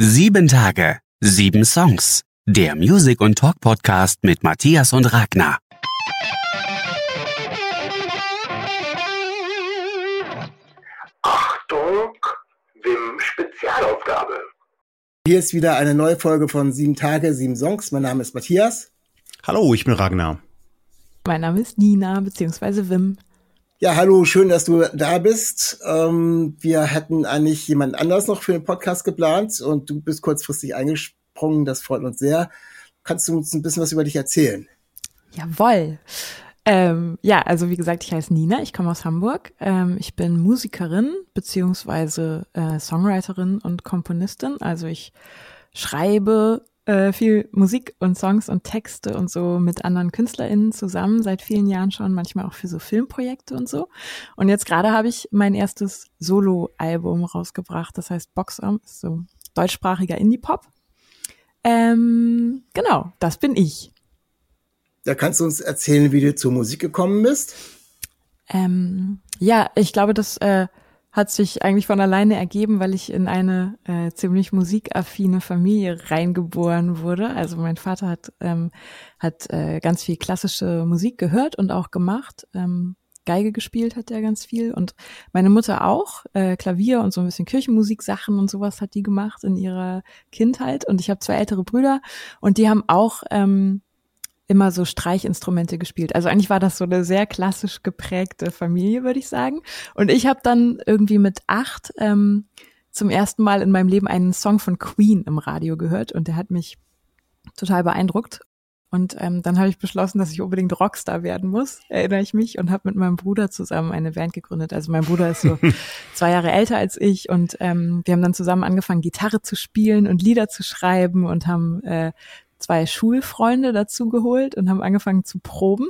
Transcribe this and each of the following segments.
Sieben Tage, sieben Songs. Der Music- und Talk-Podcast mit Matthias und Ragnar. Achtung, Wim Spezialaufgabe. Hier ist wieder eine neue Folge von Sieben Tage, sieben Songs. Mein Name ist Matthias. Hallo, ich bin Ragnar. Mein Name ist Nina, beziehungsweise Wim. Ja, hallo, schön, dass du da bist. Ähm, wir hätten eigentlich jemand anders noch für den Podcast geplant und du bist kurzfristig eingesprungen. Das freut uns sehr. Kannst du uns ein bisschen was über dich erzählen? Jawoll. Ähm, ja, also wie gesagt, ich heiße Nina, ich komme aus Hamburg. Ähm, ich bin Musikerin beziehungsweise äh, Songwriterin und Komponistin. Also ich schreibe äh, viel Musik und Songs und Texte und so mit anderen KünstlerInnen zusammen seit vielen Jahren schon, manchmal auch für so Filmprojekte und so. Und jetzt gerade habe ich mein erstes Solo-Album rausgebracht, das heißt Boxarm, ist so deutschsprachiger Indie-Pop. Ähm, genau, das bin ich. Da kannst du uns erzählen, wie du zur Musik gekommen bist? Ähm, ja, ich glaube, das äh, hat sich eigentlich von alleine ergeben, weil ich in eine äh, ziemlich musikaffine Familie reingeboren wurde. Also mein Vater hat, ähm, hat äh, ganz viel klassische Musik gehört und auch gemacht. Ähm, Geige gespielt hat er ganz viel und meine Mutter auch äh, Klavier und so ein bisschen Kirchenmusik-Sachen und sowas hat die gemacht in ihrer Kindheit und ich habe zwei ältere Brüder und die haben auch ähm, immer so Streichinstrumente gespielt. Also eigentlich war das so eine sehr klassisch geprägte Familie, würde ich sagen. Und ich habe dann irgendwie mit acht ähm, zum ersten Mal in meinem Leben einen Song von Queen im Radio gehört und der hat mich total beeindruckt. Und ähm, dann habe ich beschlossen, dass ich unbedingt Rockstar werden muss, erinnere ich mich, und habe mit meinem Bruder zusammen eine Band gegründet. Also mein Bruder ist so zwei Jahre älter als ich und ähm, wir haben dann zusammen angefangen, Gitarre zu spielen und Lieder zu schreiben und haben äh, zwei Schulfreunde dazu geholt und haben angefangen zu proben.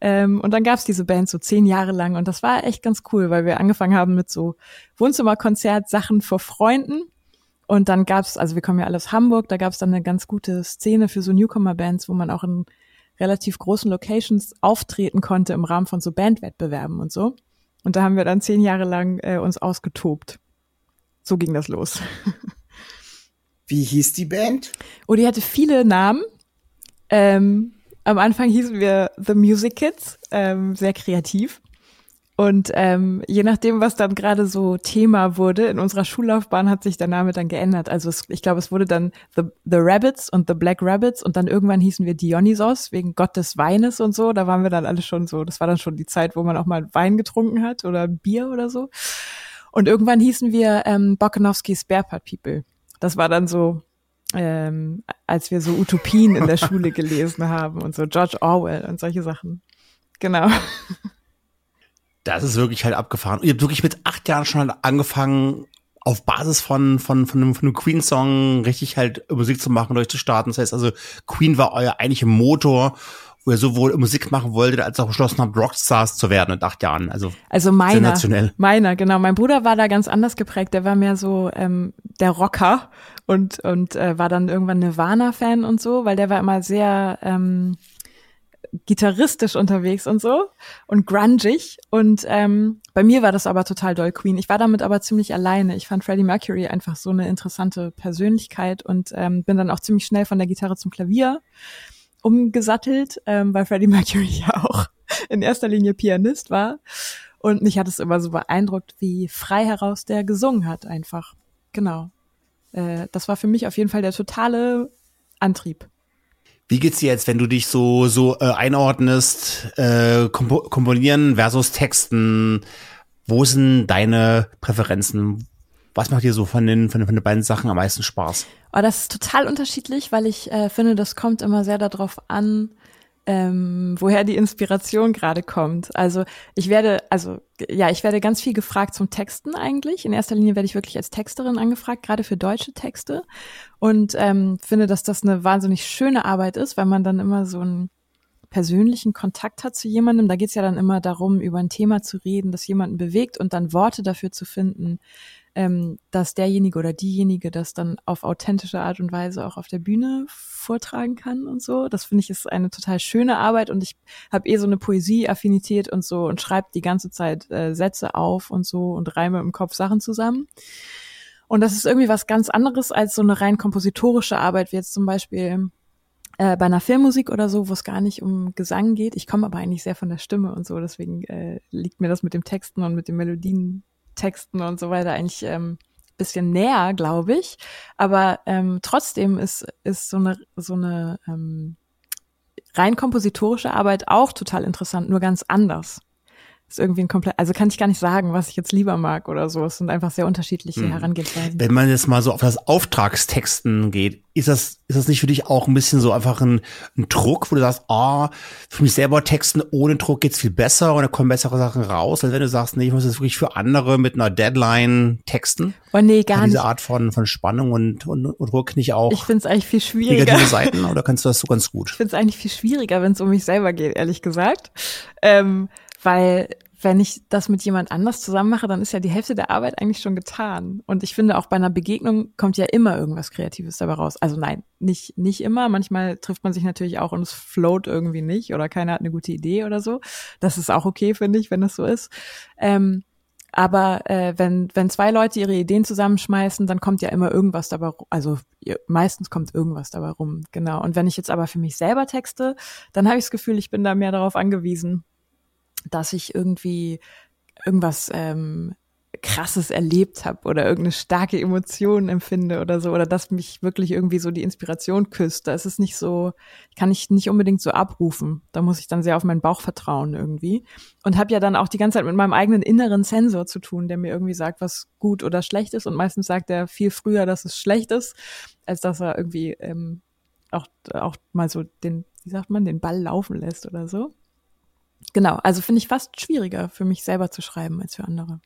Ähm, und dann gab's diese Band so zehn Jahre lang und das war echt ganz cool, weil wir angefangen haben mit so Wohnzimmerkonzert-Sachen vor Freunden. Und dann gab's, also wir kommen ja alle aus Hamburg, da gab's dann eine ganz gute Szene für so Newcomer-Bands, wo man auch in relativ großen Locations auftreten konnte im Rahmen von so Bandwettbewerben und so. Und da haben wir dann zehn Jahre lang äh, uns ausgetobt. So ging das los. Wie hieß die Band? Oh, die hatte viele Namen. Ähm, am Anfang hießen wir The Music Kids, ähm, sehr kreativ. Und ähm, je nachdem, was dann gerade so Thema wurde, in unserer Schullaufbahn hat sich der Name dann geändert. Also es, ich glaube, es wurde dann The, The Rabbits und The Black Rabbits und dann irgendwann hießen wir Dionysos wegen Gott des Weines und so. Da waren wir dann alle schon so, das war dann schon die Zeit, wo man auch mal Wein getrunken hat oder Bier oder so. Und irgendwann hießen wir ähm, Bokanowski's Spare People. Das war dann so, ähm, als wir so Utopien in der Schule gelesen haben und so George Orwell und solche Sachen. Genau. Das ist wirklich halt abgefahren. Ihr habt wirklich mit acht Jahren schon halt angefangen, auf Basis von, von, von einem, von einem Queen-Song richtig halt Musik zu machen, durchzustarten. Das heißt also, Queen war euer eigentlicher Motor, wo ihr sowohl Musik machen wolltet, als auch beschlossen habt, Rockstars zu werden mit acht Jahren. Also, also meiner, meiner, genau. Mein Bruder war da ganz anders geprägt. Der war mehr so ähm, der Rocker und und äh, war dann irgendwann Nirvana-Fan und so, weil der war immer sehr ähm, gitarristisch unterwegs und so und grungig. Und ähm, bei mir war das aber total doll Queen. Ich war damit aber ziemlich alleine. Ich fand Freddie Mercury einfach so eine interessante Persönlichkeit und ähm, bin dann auch ziemlich schnell von der Gitarre zum Klavier umgesattelt, ähm, weil Freddie Mercury ja auch in erster Linie Pianist war. Und mich hat es immer so beeindruckt, wie frei heraus der gesungen hat einfach. Genau. Äh, das war für mich auf jeden Fall der totale Antrieb. Wie geht's dir jetzt, wenn du dich so so äh, einordnest, äh, kompo komponieren versus Texten? Wo sind deine Präferenzen? Was macht dir so von den von, von den beiden Sachen am meisten Spaß? Oh, das ist total unterschiedlich, weil ich äh, finde, das kommt immer sehr darauf an, ähm, woher die Inspiration gerade kommt. Also ich werde, also ja, ich werde ganz viel gefragt zum Texten eigentlich. In erster Linie werde ich wirklich als Texterin angefragt, gerade für deutsche Texte. Und ähm, finde, dass das eine wahnsinnig schöne Arbeit ist, weil man dann immer so einen persönlichen Kontakt hat zu jemandem. Da geht es ja dann immer darum, über ein Thema zu reden, das jemanden bewegt und dann Worte dafür zu finden, ähm, dass derjenige oder diejenige das dann auf authentische Art und Weise auch auf der Bühne vortragen kann und so. Das finde ich ist eine total schöne Arbeit und ich habe eh so eine Poesieaffinität und so und schreibe die ganze Zeit äh, Sätze auf und so und reime im Kopf Sachen zusammen. Und das ist irgendwie was ganz anderes als so eine rein kompositorische Arbeit, wie jetzt zum Beispiel äh, bei einer Filmmusik oder so, wo es gar nicht um Gesang geht. Ich komme aber eigentlich sehr von der Stimme und so, deswegen äh, liegt mir das mit dem Texten und mit den Melodientexten und so weiter eigentlich ähm, bisschen näher, glaube ich. Aber ähm, trotzdem ist, ist so eine, so eine ähm, rein kompositorische Arbeit auch total interessant, nur ganz anders ist irgendwie ein komplett, also kann ich gar nicht sagen, was ich jetzt lieber mag oder so. Es sind einfach sehr unterschiedliche hm. Herangehensweisen. Wenn man jetzt mal so auf das Auftragstexten geht, ist das, ist das nicht für dich auch ein bisschen so einfach ein, ein Druck, wo du sagst, ah, oh, für mich selber texten ohne Druck geht's viel besser und da kommen bessere Sachen raus, als wenn du sagst, nee, ich muss jetzt wirklich für andere mit einer Deadline texten. Oh nee, gar Kann nicht. Diese Art von, von Spannung und, und, und Druck nicht auch. Ich find's eigentlich viel schwieriger. Negative Seiten oder kannst du das so ganz gut? Ich find's eigentlich viel schwieriger, wenn es um mich selber geht, ehrlich gesagt. Ähm, weil wenn ich das mit jemand anders zusammen mache, dann ist ja die Hälfte der Arbeit eigentlich schon getan. Und ich finde auch bei einer Begegnung kommt ja immer irgendwas Kreatives dabei raus. Also nein, nicht, nicht immer. Manchmal trifft man sich natürlich auch und es float irgendwie nicht oder keiner hat eine gute Idee oder so. Das ist auch okay, finde ich, wenn das so ist. Ähm, aber äh, wenn, wenn zwei Leute ihre Ideen zusammenschmeißen, dann kommt ja immer irgendwas dabei, also meistens kommt irgendwas dabei rum, genau. Und wenn ich jetzt aber für mich selber texte, dann habe ich das Gefühl, ich bin da mehr darauf angewiesen, dass ich irgendwie irgendwas ähm, krasses erlebt habe oder irgendeine starke Emotion empfinde oder so oder dass mich wirklich irgendwie so die Inspiration küsst. Da ist es nicht so, kann ich nicht unbedingt so abrufen. Da muss ich dann sehr auf meinen Bauch vertrauen irgendwie und habe ja dann auch die ganze Zeit mit meinem eigenen inneren Sensor zu tun, der mir irgendwie sagt, was gut oder schlecht ist und meistens sagt er viel früher, dass es schlecht ist, als dass er irgendwie ähm, auch auch mal so den, wie sagt man, den Ball laufen lässt oder so. Genau, also finde ich fast schwieriger für mich selber zu schreiben als für andere.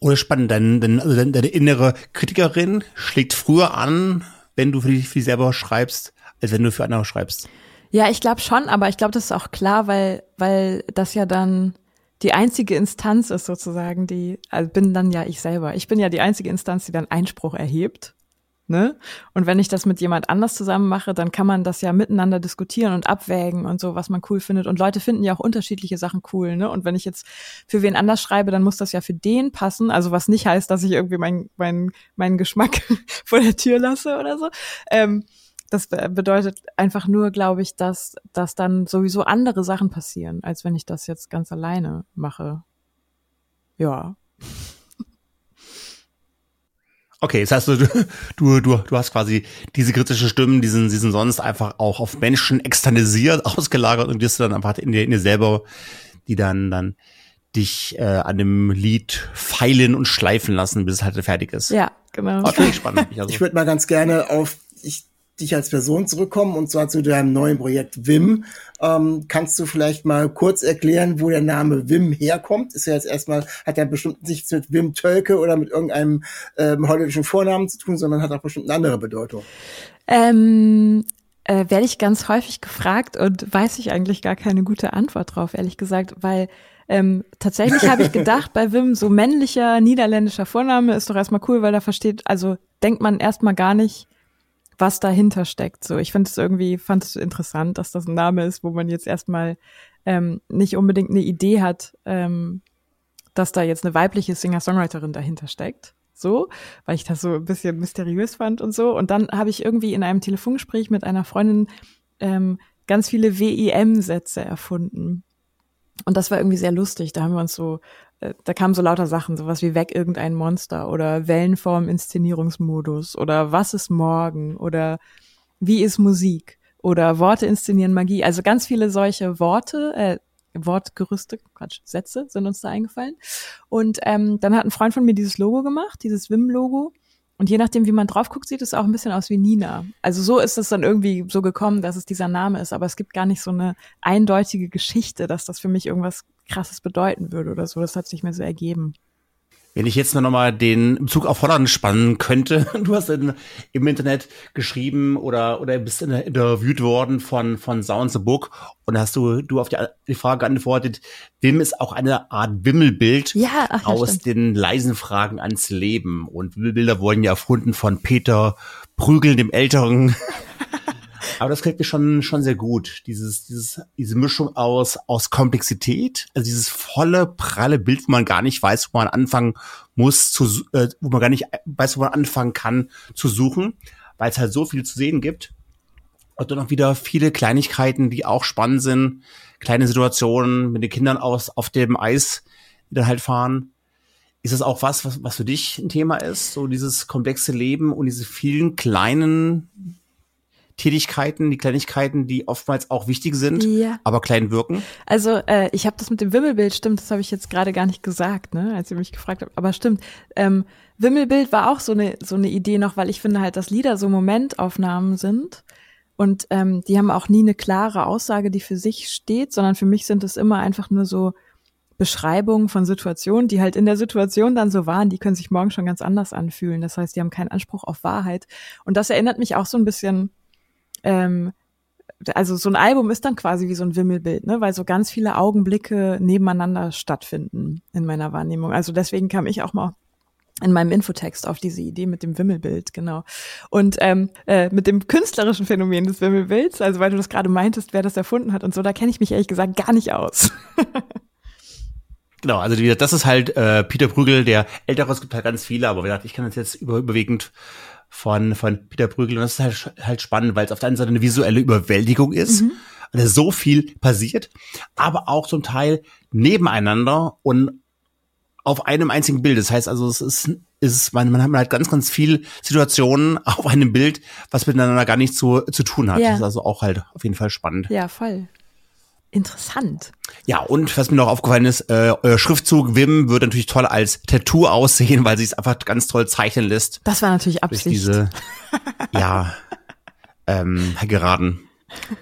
Oder spannend, dein, dein, also deine innere Kritikerin schlägt früher an, wenn du für dich, für dich selber schreibst, als wenn du für andere schreibst. Ja, ich glaube schon, aber ich glaube, das ist auch klar, weil, weil das ja dann die einzige Instanz ist sozusagen, die, also bin dann ja ich selber. Ich bin ja die einzige Instanz, die dann Einspruch erhebt Ne? Und wenn ich das mit jemand anders zusammen mache, dann kann man das ja miteinander diskutieren und abwägen und so, was man cool findet. Und Leute finden ja auch unterschiedliche Sachen cool. Ne? Und wenn ich jetzt für wen anders schreibe, dann muss das ja für den passen. Also was nicht heißt, dass ich irgendwie meinen mein, mein Geschmack vor der Tür lasse oder so. Ähm, das bedeutet einfach nur, glaube ich, dass, dass dann sowieso andere Sachen passieren, als wenn ich das jetzt ganz alleine mache. Ja. Okay, das heißt, du, du, du, du hast quasi diese kritische Stimmen, diesen, diesen sonst einfach auch auf Menschen externisiert, ausgelagert und wirst du dann einfach in dir, in dir selber, die dann, dann dich äh, an dem Lied feilen und schleifen lassen, bis es halt fertig ist. Ja, genau. Okay, spannend. Also. Ich würde mal ganz gerne auf, ich dich als Person zurückkommen und zwar zu deinem neuen Projekt Wim. Ähm, kannst du vielleicht mal kurz erklären, wo der Name Wim herkommt? Ist ja jetzt erstmal, hat ja bestimmt nichts mit Wim Tölke oder mit irgendeinem ähm, holländischen Vornamen zu tun, sondern hat auch bestimmt eine andere Bedeutung. Ähm, äh, werde ich ganz häufig gefragt und weiß ich eigentlich gar keine gute Antwort drauf, ehrlich gesagt, weil ähm, tatsächlich habe ich gedacht, bei Wim so männlicher niederländischer Vorname ist doch erstmal cool, weil da versteht, also denkt man erstmal gar nicht, was dahinter steckt. So, ich finde es irgendwie, fand es interessant, dass das ein Name ist, wo man jetzt erstmal ähm, nicht unbedingt eine Idee hat, ähm, dass da jetzt eine weibliche Singer-Songwriterin dahinter steckt. So, weil ich das so ein bisschen mysteriös fand und so. Und dann habe ich irgendwie in einem Telefongespräch mit einer Freundin ähm, ganz viele WIM-Sätze erfunden. Und das war irgendwie sehr lustig. Da haben wir uns so da kamen so lauter Sachen, sowas wie weg irgendein Monster oder Wellenform Inszenierungsmodus oder was ist morgen oder wie ist Musik oder Worte inszenieren Magie. Also ganz viele solche Worte, äh, Wortgerüste, Quatsch, Sätze sind uns da eingefallen. Und ähm, dann hat ein Freund von mir dieses Logo gemacht, dieses Wim-Logo. Und je nachdem, wie man drauf guckt, sieht es auch ein bisschen aus wie Nina. Also so ist es dann irgendwie so gekommen, dass es dieser Name ist. Aber es gibt gar nicht so eine eindeutige Geschichte, dass das für mich irgendwas Krasses bedeuten würde oder so. Das hat sich mir so ergeben. Wenn ich jetzt noch mal den Bezug auf Holland spannen könnte, du hast in, im Internet geschrieben oder oder bist in, interviewt worden von von Sounds the Book und hast du du auf die, die Frage geantwortet, Wim ist auch eine Art Wimmelbild ja, ach, aus den leisen Fragen ans Leben. Und Wimmelbilder wurden ja erfunden von Peter Prügel dem Älteren. Aber das kriegt mir schon, schon sehr gut. Dieses, dieses, diese Mischung aus, aus Komplexität, also dieses volle, pralle Bild, wo man gar nicht weiß, wo man anfangen muss zu, äh, wo man gar nicht weiß, wo man anfangen kann zu suchen, weil es halt so viel zu sehen gibt. Und dann auch wieder viele Kleinigkeiten, die auch spannend sind. Kleine Situationen mit den Kindern aus, auf dem Eis, die dann halt fahren. Ist das auch was, was, was für dich ein Thema ist? So dieses komplexe Leben und diese vielen kleinen Tätigkeiten, die Kleinigkeiten, die oftmals auch wichtig sind, ja. aber klein wirken? Also äh, ich habe das mit dem Wimmelbild, stimmt, das habe ich jetzt gerade gar nicht gesagt, ne, als ihr mich gefragt habt, aber stimmt. Ähm, Wimmelbild war auch so eine so eine Idee noch, weil ich finde halt, dass Lieder so Momentaufnahmen sind und ähm, die haben auch nie eine klare Aussage, die für sich steht, sondern für mich sind es immer einfach nur so Beschreibungen von Situationen, die halt in der Situation dann so waren, die können sich morgen schon ganz anders anfühlen. Das heißt, die haben keinen Anspruch auf Wahrheit. Und das erinnert mich auch so ein bisschen, ähm, also so ein Album ist dann quasi wie so ein Wimmelbild, ne? weil so ganz viele Augenblicke nebeneinander stattfinden in meiner Wahrnehmung. Also deswegen kam ich auch mal in meinem Infotext auf diese Idee mit dem Wimmelbild, genau. Und ähm, äh, mit dem künstlerischen Phänomen des Wimmelbilds, also weil du das gerade meintest, wer das erfunden hat und so, da kenne ich mich ehrlich gesagt gar nicht aus. genau, also das ist halt äh, Peter Prügel, der ältere, es gibt halt ganz viele, aber wie gesagt, ich kann das jetzt über, überwiegend von, von Peter Prügel und das ist halt, halt spannend, weil es auf der einen Seite eine visuelle Überwältigung ist, mhm. also so viel passiert, aber auch zum Teil nebeneinander und auf einem einzigen Bild. Das heißt also, es ist, ist man, man hat halt ganz, ganz viel Situationen auf einem Bild, was miteinander gar nichts zu, zu tun hat. Ja. Das ist also auch halt auf jeden Fall spannend. Ja, voll. Interessant. Ja, und was mir noch aufgefallen ist, äh, euer Schriftzug Wim würde natürlich toll als Tattoo aussehen, weil sie es einfach ganz toll zeichnen lässt. Das war natürlich Absicht. Durch diese, ja, ähm, geraden.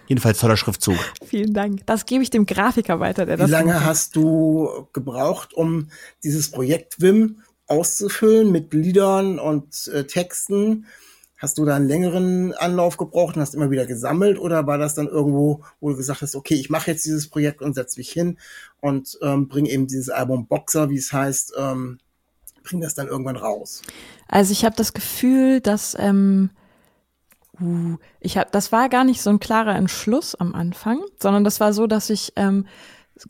Jedenfalls toller Schriftzug. Vielen Dank. Das gebe ich dem Grafiker weiter, der Wie das. Wie lange macht. hast du gebraucht, um dieses Projekt Wim auszufüllen mit Liedern und äh, Texten? Hast du da einen längeren Anlauf gebraucht und hast immer wieder gesammelt oder war das dann irgendwo, wo du gesagt hast, okay, ich mache jetzt dieses Projekt und setze mich hin und ähm, bringe eben dieses Album Boxer, wie es heißt, ähm, bring das dann irgendwann raus? Also ich habe das Gefühl, dass ähm, Uh, ich habe, das war gar nicht so ein klarer Entschluss am Anfang, sondern das war so, dass ich ähm,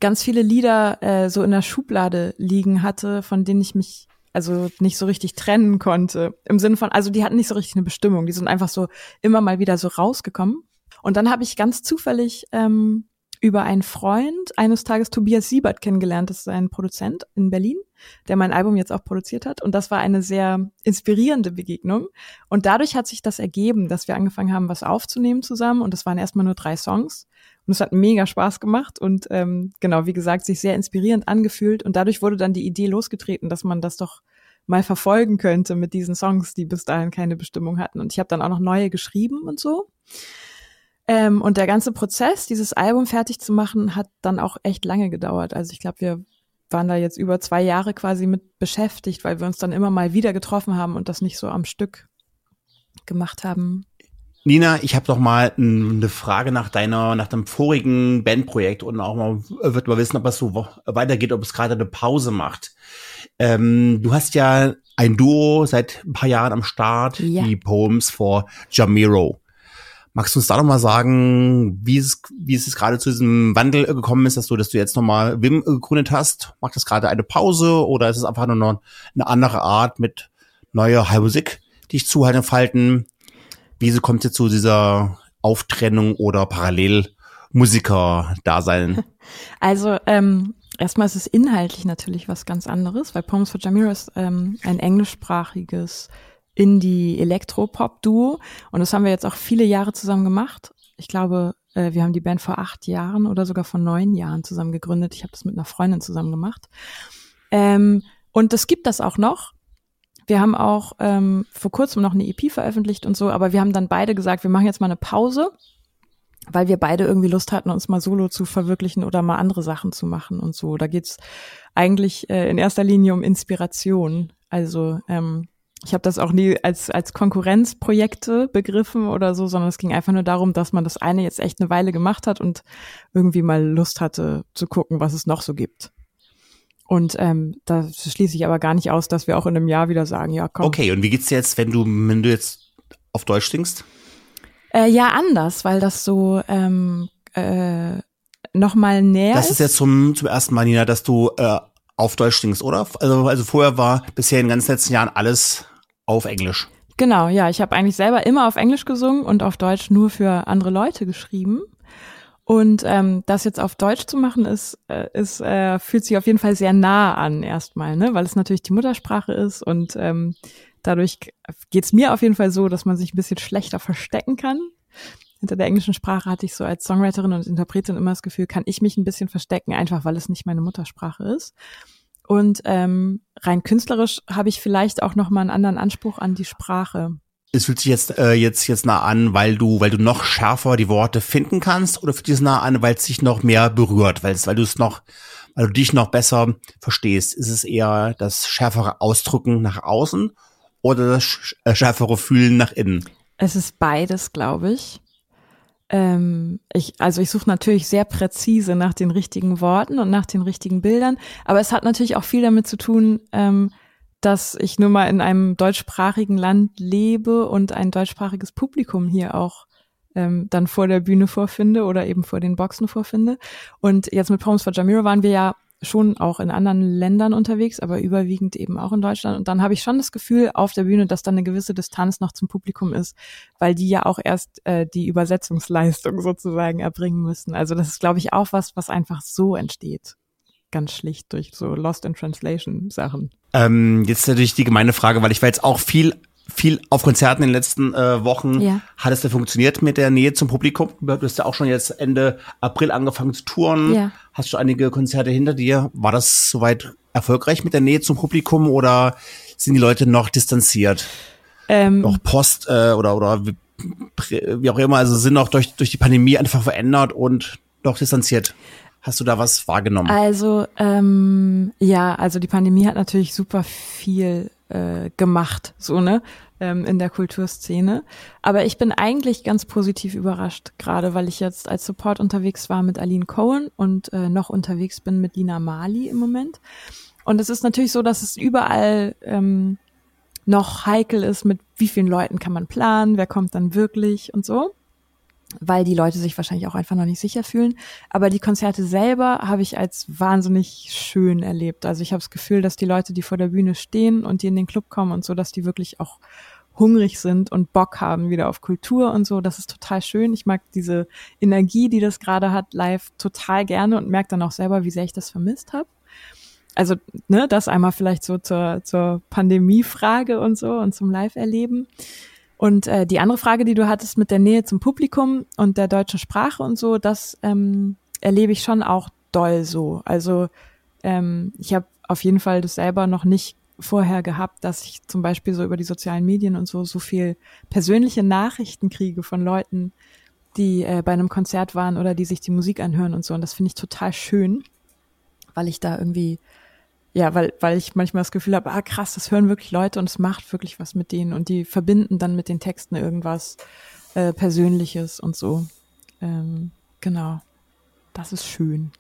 ganz viele Lieder äh, so in der Schublade liegen hatte, von denen ich mich also nicht so richtig trennen konnte. Im Sinne von, also die hatten nicht so richtig eine Bestimmung, die sind einfach so immer mal wieder so rausgekommen. Und dann habe ich ganz zufällig ähm, über einen Freund eines Tages Tobias Siebert kennengelernt. Das ist ein Produzent in Berlin, der mein Album jetzt auch produziert hat. Und das war eine sehr inspirierende Begegnung. Und dadurch hat sich das ergeben, dass wir angefangen haben, was aufzunehmen zusammen. Und das waren erstmal nur drei Songs. Und es hat mega Spaß gemacht und ähm, genau, wie gesagt, sich sehr inspirierend angefühlt. Und dadurch wurde dann die Idee losgetreten, dass man das doch mal verfolgen könnte mit diesen Songs, die bis dahin keine Bestimmung hatten. Und ich habe dann auch noch neue geschrieben und so. Ähm, und der ganze Prozess, dieses Album fertig zu machen, hat dann auch echt lange gedauert. Also ich glaube, wir waren da jetzt über zwei Jahre quasi mit beschäftigt, weil wir uns dann immer mal wieder getroffen haben und das nicht so am Stück gemacht haben. Nina, ich habe doch mal eine Frage nach deiner, nach deinem vorigen Bandprojekt und auch mal wird mal wissen, ob es so weitergeht, ob es gerade eine Pause macht. Ähm, du hast ja ein Duo seit ein paar Jahren am Start, ja. die Poems for Jamiro. Magst du uns da nochmal sagen, wie es, wie es gerade zu diesem Wandel gekommen ist, dass du, dass du jetzt nochmal Wim gegründet hast? Macht das gerade eine Pause oder ist es einfach nur noch eine andere Art mit neuer High Musik, die ich zuhalten falten? Wie kommt jetzt zu dieser Auftrennung oder Parallelmusiker-Dasein? Also, ähm, erstmal ist es inhaltlich natürlich was ganz anderes, weil Poems for Jamira ist ähm, ein englischsprachiges Indie-Elektropop-Duo. Und das haben wir jetzt auch viele Jahre zusammen gemacht. Ich glaube, äh, wir haben die Band vor acht Jahren oder sogar vor neun Jahren zusammen gegründet. Ich habe das mit einer Freundin zusammen gemacht. Ähm, und es gibt das auch noch. Wir haben auch ähm, vor kurzem noch eine EP veröffentlicht und so, aber wir haben dann beide gesagt, wir machen jetzt mal eine Pause, weil wir beide irgendwie Lust hatten, uns mal solo zu verwirklichen oder mal andere Sachen zu machen und so. Da geht's eigentlich äh, in erster Linie um Inspiration. Also ähm, ich habe das auch nie als, als Konkurrenzprojekte begriffen oder so, sondern es ging einfach nur darum, dass man das eine jetzt echt eine Weile gemacht hat und irgendwie mal Lust hatte zu gucken, was es noch so gibt. Und ähm, da schließe ich aber gar nicht aus, dass wir auch in einem Jahr wieder sagen, ja, komm. Okay, und wie geht's dir jetzt, wenn du, wenn du jetzt auf Deutsch singst? Äh, ja, anders, weil das so ähm, äh, noch mal näher Das ist jetzt zum, zum ersten Mal, Nina, dass du äh, auf Deutsch singst, oder? Also, also vorher war bisher in den ganzen letzten Jahren alles auf Englisch. Genau, ja. Ich habe eigentlich selber immer auf Englisch gesungen und auf Deutsch nur für andere Leute geschrieben. Und ähm, das jetzt auf Deutsch zu machen, ist, äh, ist äh, fühlt sich auf jeden Fall sehr nah an erstmal, ne? weil es natürlich die Muttersprache ist und ähm, dadurch geht's mir auf jeden Fall so, dass man sich ein bisschen schlechter verstecken kann. Hinter der englischen Sprache hatte ich so als Songwriterin und Interpretin immer das Gefühl, kann ich mich ein bisschen verstecken, einfach weil es nicht meine Muttersprache ist. Und ähm, rein künstlerisch habe ich vielleicht auch noch mal einen anderen Anspruch an die Sprache es fühlt sich jetzt äh, jetzt jetzt nah an, weil du weil du noch schärfer die Worte finden kannst oder fühlt sich nah an, weil es dich noch mehr berührt, weil es weil du es noch weil du dich noch besser verstehst. Ist es eher das schärfere Ausdrücken nach außen oder das äh, schärfere Fühlen nach innen? Es ist beides, glaube ich. Ähm, ich, also ich suche natürlich sehr präzise nach den richtigen Worten und nach den richtigen Bildern, aber es hat natürlich auch viel damit zu tun, ähm, dass ich nur mal in einem deutschsprachigen Land lebe und ein deutschsprachiges Publikum hier auch ähm, dann vor der Bühne vorfinde oder eben vor den Boxen vorfinde. Und jetzt mit Poems for Jamiro waren wir ja schon auch in anderen Ländern unterwegs, aber überwiegend eben auch in Deutschland. Und dann habe ich schon das Gefühl auf der Bühne, dass da eine gewisse Distanz noch zum Publikum ist, weil die ja auch erst äh, die Übersetzungsleistung sozusagen erbringen müssen. Also das ist, glaube ich, auch was, was einfach so entsteht ganz schlicht durch so Lost in Translation Sachen. Ähm, jetzt natürlich die gemeine Frage, weil ich war jetzt auch viel viel auf Konzerten in den letzten äh, Wochen. Ja. Hat es denn funktioniert mit der Nähe zum Publikum? Du hast ja auch schon jetzt Ende April angefangen zu touren. Ja. Hast schon einige Konzerte hinter dir. War das soweit erfolgreich mit der Nähe zum Publikum oder sind die Leute noch distanziert? Ähm, noch Post äh, oder oder wie auch immer, also sind auch durch durch die Pandemie einfach verändert und noch distanziert. Hast du da was wahrgenommen? Also ähm, ja, also die Pandemie hat natürlich super viel äh, gemacht, so ne, ähm, in der Kulturszene. Aber ich bin eigentlich ganz positiv überrascht, gerade weil ich jetzt als Support unterwegs war mit Aline Cohen und äh, noch unterwegs bin mit Lina Mali im Moment. Und es ist natürlich so, dass es überall ähm, noch heikel ist, mit wie vielen Leuten kann man planen, wer kommt dann wirklich und so weil die Leute sich wahrscheinlich auch einfach noch nicht sicher fühlen. Aber die Konzerte selber habe ich als wahnsinnig schön erlebt. Also ich habe das Gefühl, dass die Leute, die vor der Bühne stehen und die in den Club kommen und so, dass die wirklich auch hungrig sind und Bock haben wieder auf Kultur und so. Das ist total schön. Ich mag diese Energie, die das gerade hat, live total gerne und merke dann auch selber, wie sehr ich das vermisst habe. Also, ne, das einmal vielleicht so zur, zur Pandemiefrage und so und zum Live-Erleben. Und äh, die andere Frage, die du hattest mit der Nähe zum Publikum und der deutschen Sprache und so, das ähm, erlebe ich schon auch doll so. Also ähm, ich habe auf jeden Fall das selber noch nicht vorher gehabt, dass ich zum Beispiel so über die sozialen Medien und so so viel persönliche Nachrichten kriege von Leuten, die äh, bei einem Konzert waren oder die sich die Musik anhören und so. Und das finde ich total schön, weil ich da irgendwie ja, weil, weil ich manchmal das Gefühl habe, ah krass, das hören wirklich Leute und es macht wirklich was mit denen und die verbinden dann mit den Texten irgendwas äh, Persönliches und so. Ähm, genau. Das ist schön.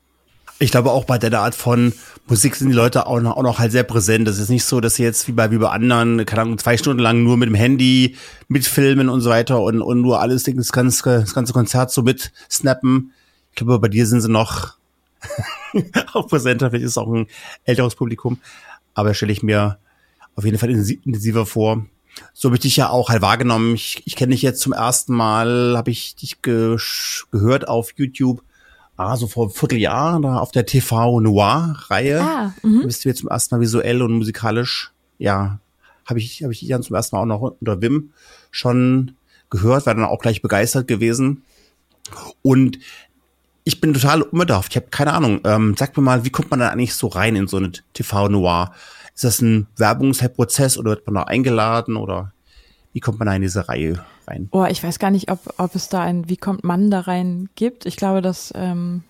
Ich glaube auch bei der Art von Musik sind die Leute auch noch, auch noch halt sehr präsent. Das ist nicht so, dass sie jetzt wie bei, wie bei anderen, keine Ahnung, zwei Stunden lang nur mit dem Handy mitfilmen und so weiter und, und nur alles, das ganze, das ganze Konzert so mit snappen. Ich glaube, bei dir sind sie noch auch präsenter, vielleicht ist es auch ein älteres Publikum, aber stelle ich mir auf jeden Fall intensiver vor. So habe ich dich ja auch halt wahrgenommen. Ich, ich kenne dich jetzt zum ersten Mal, habe ich dich ge gehört auf YouTube, ah, so vor einem Vierteljahr, da auf der TV Noir-Reihe. Ah, mh. bist du jetzt zum ersten Mal visuell und musikalisch, ja, habe ich, hab ich dich dann zum ersten Mal auch noch unter Wim schon gehört, war dann auch gleich begeistert gewesen. Und ich bin total unbedarft. Ich habe keine Ahnung. Ähm, sag mir mal, wie kommt man da eigentlich so rein in so eine TV-Noir? Ist das ein Werbungsprozess oder wird man da eingeladen oder wie kommt man da in diese Reihe rein? Oh, ich weiß gar nicht, ob, ob es da ein Wie kommt man da rein gibt. Ich glaube, dass, ähm,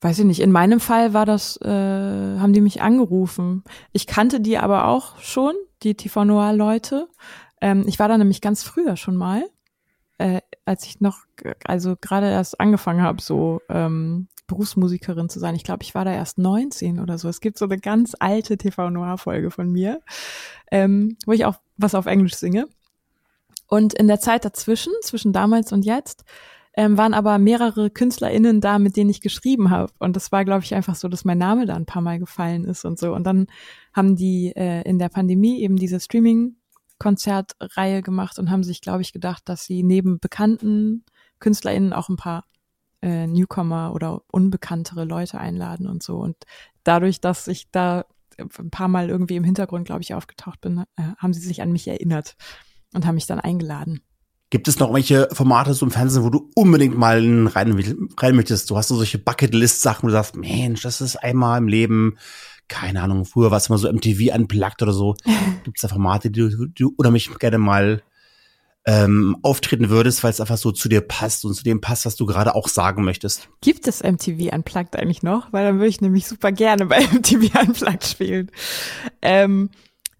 weiß ich nicht, in meinem Fall war das, äh, haben die mich angerufen. Ich kannte die aber auch schon, die TV-Noir-Leute. Ähm, ich war da nämlich ganz früher schon mal äh, als ich noch, also gerade erst angefangen habe, so ähm, Berufsmusikerin zu sein. Ich glaube, ich war da erst 19 oder so. Es gibt so eine ganz alte TV Noir Folge von mir, ähm, wo ich auch was auf Englisch singe. Und in der Zeit dazwischen, zwischen damals und jetzt, ähm, waren aber mehrere KünstlerInnen da, mit denen ich geschrieben habe. Und das war, glaube ich, einfach so, dass mein Name da ein paar Mal gefallen ist und so. Und dann haben die äh, in der Pandemie eben diese Streaming-Konzertreihe gemacht und haben sich, glaube ich, gedacht, dass sie neben bekannten KünstlerInnen auch ein paar äh, Newcomer oder unbekanntere Leute einladen und so. Und dadurch, dass ich da ein paar Mal irgendwie im Hintergrund, glaube ich, aufgetaucht bin, äh, haben sie sich an mich erinnert und haben mich dann eingeladen. Gibt es noch welche Formate im Fernsehen, wo du unbedingt mal rein, rein möchtest? Du hast so solche Bucketlist-Sachen, wo du sagst, Mensch, das ist einmal im Leben, keine Ahnung, früher war es immer so MTV unplugged oder so. Gibt es da Formate, die du, du oder mich gerne mal ähm, auftreten würdest, weil es einfach so zu dir passt und zu dem passt, was du gerade auch sagen möchtest. Gibt es MTV Unplugged eigentlich noch? Weil dann würde ich nämlich super gerne bei MTV Unplugged spielen. Ähm,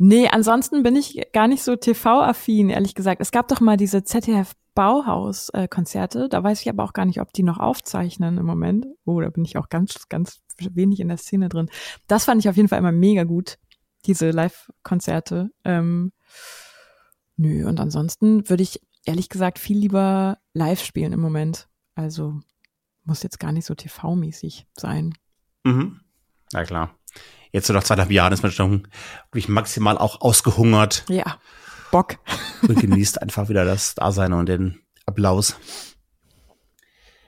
Nee, ansonsten bin ich gar nicht so TV-affin, ehrlich gesagt. Es gab doch mal diese ZDF Bauhaus-Konzerte. Da weiß ich aber auch gar nicht, ob die noch aufzeichnen im Moment. Oh, da bin ich auch ganz, ganz wenig in der Szene drin. Das fand ich auf jeden Fall immer mega gut, diese Live-Konzerte. Ähm, nö, und ansonsten würde ich ehrlich gesagt viel lieber live spielen im Moment. Also muss jetzt gar nicht so TV-mäßig sein. Mhm. Na klar jetzt so nach zweieinhalb Jahren ist man schon wirklich maximal auch ausgehungert. Ja, Bock. Und genießt einfach wieder das Dasein und den Applaus.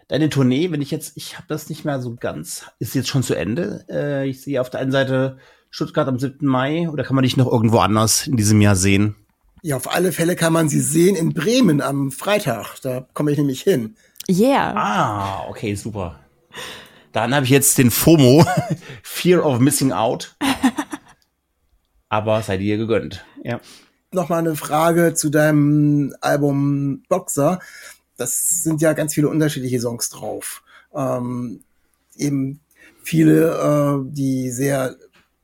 Deine Tournee, wenn ich jetzt, ich habe das nicht mehr so ganz, ist jetzt schon zu Ende. Äh, ich sehe auf der einen Seite Stuttgart am 7. Mai oder kann man dich noch irgendwo anders in diesem Jahr sehen? Ja, auf alle Fälle kann man sie sehen in Bremen am Freitag. Da komme ich nämlich hin. Yeah. Ah, okay, super. Dann habe ich jetzt den FOMO, Fear of Missing Out. Aber sei dir gegönnt. Ja. Nochmal eine Frage zu deinem Album Boxer. Das sind ja ganz viele unterschiedliche Songs drauf. Ähm, eben viele, äh, die sehr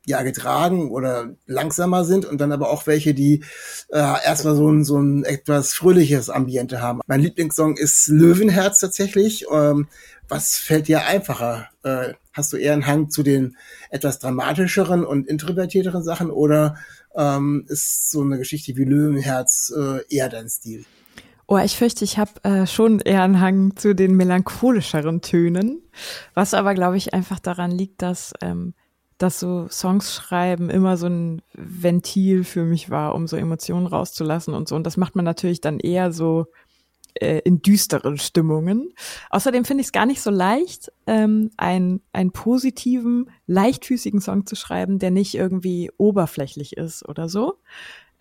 ja getragen oder langsamer sind und dann aber auch welche, die äh, erstmal so ein, so ein etwas fröhliches Ambiente haben. Mein Lieblingssong ist Löwenherz tatsächlich. Ähm, was fällt dir einfacher? Äh, hast du eher einen Hang zu den etwas dramatischeren und introvertierteren Sachen oder ähm, ist so eine Geschichte wie Löwenherz äh, eher dein Stil? Oh, ich fürchte, ich habe äh, schon eher einen Hang zu den melancholischeren Tönen, was aber, glaube ich, einfach daran liegt, dass ähm, dass so Songs schreiben immer so ein Ventil für mich war, um so Emotionen rauszulassen und so. Und das macht man natürlich dann eher so äh, in düsteren Stimmungen. Außerdem finde ich es gar nicht so leicht, ähm, ein, einen positiven, leichtfüßigen Song zu schreiben, der nicht irgendwie oberflächlich ist oder so.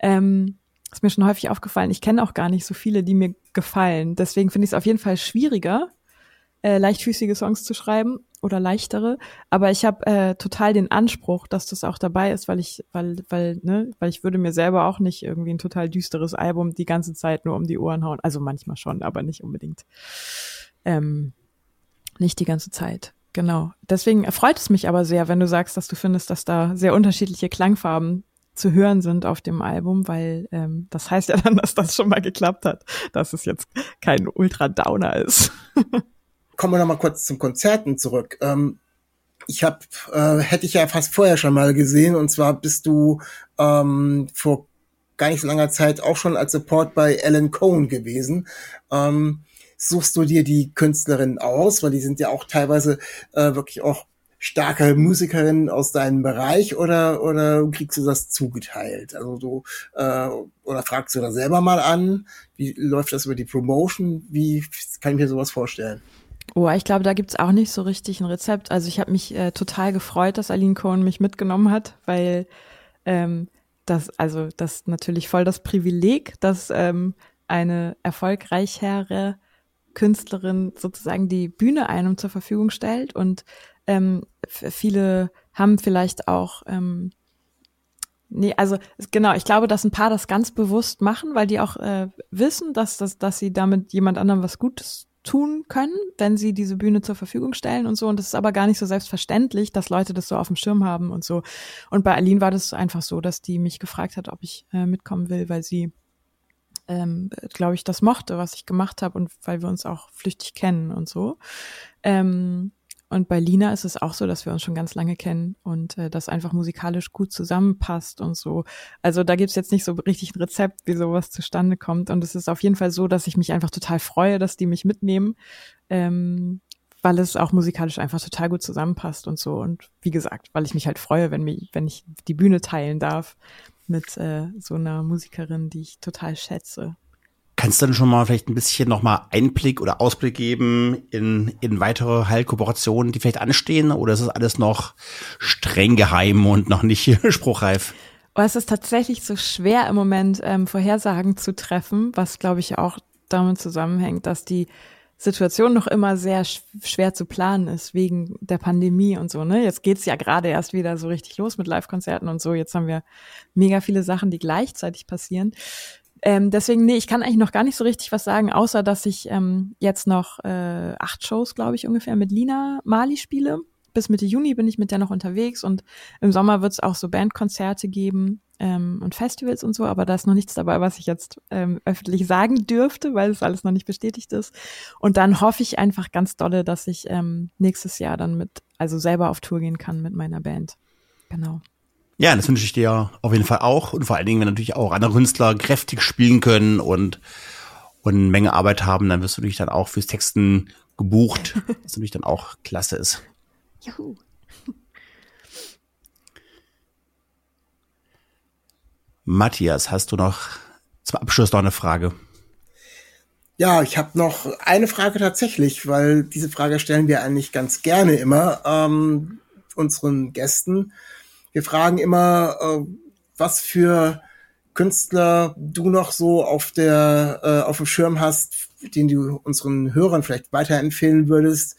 Ähm, ist mir schon häufig aufgefallen. Ich kenne auch gar nicht so viele, die mir gefallen. Deswegen finde ich es auf jeden Fall schwieriger, äh, leichtfüßige Songs zu schreiben oder leichtere. Aber ich habe äh, total den Anspruch, dass das auch dabei ist, weil ich, weil, weil, ne, weil ich würde mir selber auch nicht irgendwie ein total düsteres Album die ganze Zeit nur um die Ohren hauen. Also manchmal schon, aber nicht unbedingt. Ähm, nicht die ganze Zeit. Genau. Deswegen erfreut es mich aber sehr, wenn du sagst, dass du findest, dass da sehr unterschiedliche Klangfarben zu hören sind auf dem Album, weil ähm, das heißt ja dann, dass das schon mal geklappt hat, dass es jetzt kein Ultra-Downer ist. kommen wir noch mal kurz zum Konzerten zurück. Ähm, ich habe, äh, hätte ich ja fast vorher schon mal gesehen, und zwar bist du ähm, vor gar nicht so langer Zeit auch schon als Support bei Alan Cohen gewesen. Ähm, suchst du dir die Künstlerinnen aus, weil die sind ja auch teilweise äh, wirklich auch starke Musikerinnen aus deinem Bereich oder oder kriegst du das zugeteilt? Also du äh, oder fragst du da selber mal an? Wie läuft das über die Promotion? Wie kann ich mir sowas vorstellen? Oh, ich glaube, da gibt's auch nicht so richtig ein Rezept. Also ich habe mich äh, total gefreut, dass Aline Cohen mich mitgenommen hat, weil ähm, das, also das natürlich voll das Privileg, dass ähm, eine erfolgreichere Künstlerin sozusagen die Bühne einem zur Verfügung stellt. Und ähm, viele haben vielleicht auch ähm, Nee, also genau, ich glaube, dass ein paar das ganz bewusst machen, weil die auch äh, wissen, dass, dass, dass sie damit jemand anderem was Gutes tun können, wenn sie diese Bühne zur Verfügung stellen und so. Und das ist aber gar nicht so selbstverständlich, dass Leute das so auf dem Schirm haben und so. Und bei Aline war das einfach so, dass die mich gefragt hat, ob ich äh, mitkommen will, weil sie, ähm, glaube ich, das mochte, was ich gemacht habe und weil wir uns auch flüchtig kennen und so. Ähm, und bei Lina ist es auch so, dass wir uns schon ganz lange kennen und äh, das einfach musikalisch gut zusammenpasst und so. Also da gibt's jetzt nicht so richtig ein Rezept, wie sowas zustande kommt. Und es ist auf jeden Fall so, dass ich mich einfach total freue, dass die mich mitnehmen, ähm, weil es auch musikalisch einfach total gut zusammenpasst und so. Und wie gesagt, weil ich mich halt freue, wenn, mich, wenn ich die Bühne teilen darf mit äh, so einer Musikerin, die ich total schätze. Kannst du dann schon mal vielleicht ein bisschen nochmal Einblick oder Ausblick geben in, in weitere Heilkooperationen, die vielleicht anstehen? Oder ist es alles noch streng geheim und noch nicht spruchreif? Oh, es ist tatsächlich so schwer im Moment ähm, Vorhersagen zu treffen, was glaube ich auch damit zusammenhängt, dass die Situation noch immer sehr schwer zu planen ist wegen der Pandemie und so. Ne? Jetzt geht's ja gerade erst wieder so richtig los mit Live-Konzerten und so. Jetzt haben wir mega viele Sachen, die gleichzeitig passieren. Ähm, deswegen, nee, ich kann eigentlich noch gar nicht so richtig was sagen, außer dass ich ähm, jetzt noch äh, acht Shows, glaube ich, ungefähr mit Lina Mali spiele. Bis Mitte Juni bin ich mit der noch unterwegs und im Sommer wird es auch so Bandkonzerte geben ähm, und Festivals und so, aber da ist noch nichts dabei, was ich jetzt ähm, öffentlich sagen dürfte, weil es alles noch nicht bestätigt ist. Und dann hoffe ich einfach ganz dolle, dass ich ähm, nächstes Jahr dann mit, also selber auf Tour gehen kann mit meiner Band. Genau. Ja, das wünsche ich dir auf jeden Fall auch. Und vor allen Dingen, wenn natürlich auch andere Künstler kräftig spielen können und, und eine Menge Arbeit haben, dann wirst du dich dann auch fürs Texten gebucht, was natürlich dann auch klasse ist. Juhu. Matthias, hast du noch zum Abschluss noch eine Frage? Ja, ich habe noch eine Frage tatsächlich, weil diese Frage stellen wir eigentlich ganz gerne immer ähm, unseren Gästen. Wir fragen immer, äh, was für Künstler du noch so auf der äh, auf dem Schirm hast, den du unseren Hörern vielleicht weiterempfehlen würdest,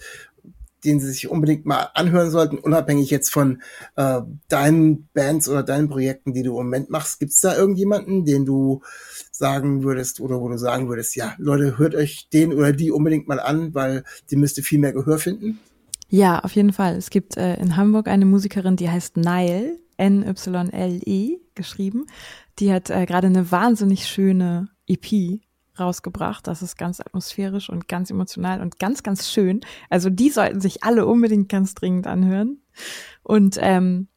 den sie sich unbedingt mal anhören sollten, unabhängig jetzt von äh, deinen Bands oder deinen Projekten, die du im Moment machst. Gibt es da irgendjemanden, den du sagen würdest oder wo du sagen würdest, ja, Leute, hört euch den oder die unbedingt mal an, weil die müsste viel mehr Gehör finden? Ja, auf jeden Fall. Es gibt äh, in Hamburg eine Musikerin, die heißt Nile, N-Y-L-E geschrieben. Die hat äh, gerade eine wahnsinnig schöne EP rausgebracht. Das ist ganz atmosphärisch und ganz emotional und ganz, ganz schön. Also die sollten sich alle unbedingt ganz dringend anhören. Und ähm,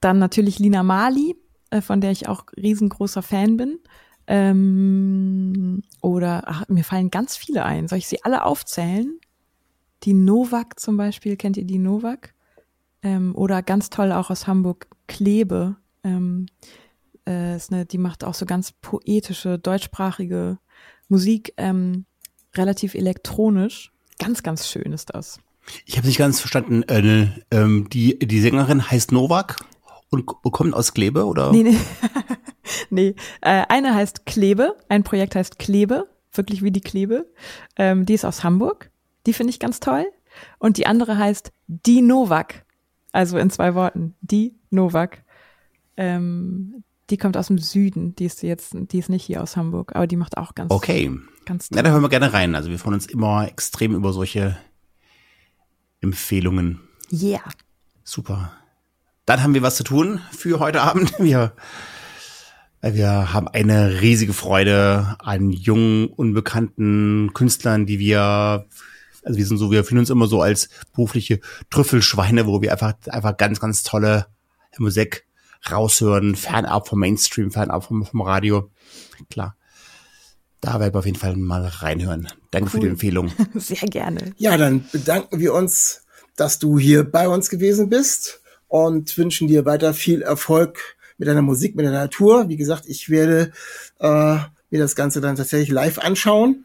dann natürlich Lina Mali, äh, von der ich auch riesengroßer Fan bin. Ähm, oder ach, mir fallen ganz viele ein. Soll ich sie alle aufzählen? Die Novak zum Beispiel, kennt ihr die Novak? Ähm, oder ganz toll auch aus Hamburg, Klebe. Ähm, äh, ist eine, die macht auch so ganz poetische, deutschsprachige Musik, ähm, relativ elektronisch. Ganz, ganz schön ist das. Ich habe nicht ganz verstanden. Äh, ähm, die, die Sängerin heißt Novak und kommt aus Klebe, oder? Nee, nee. nee. Äh, eine heißt Klebe, ein Projekt heißt Klebe, wirklich wie die Klebe. Ähm, die ist aus Hamburg. Die finde ich ganz toll. Und die andere heißt Die Novak. Also in zwei Worten. Die Novak. Ähm, die kommt aus dem Süden. Die ist jetzt, die ist nicht hier aus Hamburg, aber die macht auch ganz. Okay. Ganz toll. Ja, da hören wir gerne rein. Also wir freuen uns immer extrem über solche Empfehlungen. Yeah. Super. Dann haben wir was zu tun für heute Abend. Wir, wir haben eine riesige Freude an jungen, unbekannten Künstlern, die wir also wir sind so, wir fühlen uns immer so als berufliche Trüffelschweine, wo wir einfach, einfach ganz, ganz tolle Musik raushören, fernab vom Mainstream, fernab vom, vom Radio. Klar. Da werden wir auf jeden Fall mal reinhören. Danke cool. für die Empfehlung. Sehr gerne. Ja, dann bedanken wir uns, dass du hier bei uns gewesen bist und wünschen dir weiter viel Erfolg mit deiner Musik, mit deiner Natur. Wie gesagt, ich werde äh, mir das Ganze dann tatsächlich live anschauen.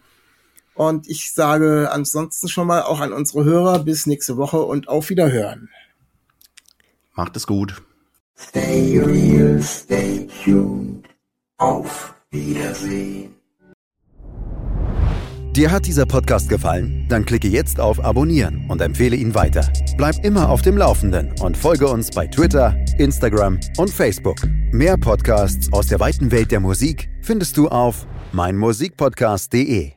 Und ich sage ansonsten schon mal auch an unsere Hörer bis nächste Woche und auf Wiederhören. Macht es gut. Stay real, stay tuned. Auf Wiedersehen. Dir hat dieser Podcast gefallen? Dann klicke jetzt auf Abonnieren und empfehle ihn weiter. Bleib immer auf dem Laufenden und folge uns bei Twitter, Instagram und Facebook. Mehr Podcasts aus der weiten Welt der Musik findest du auf meinmusikpodcast.de.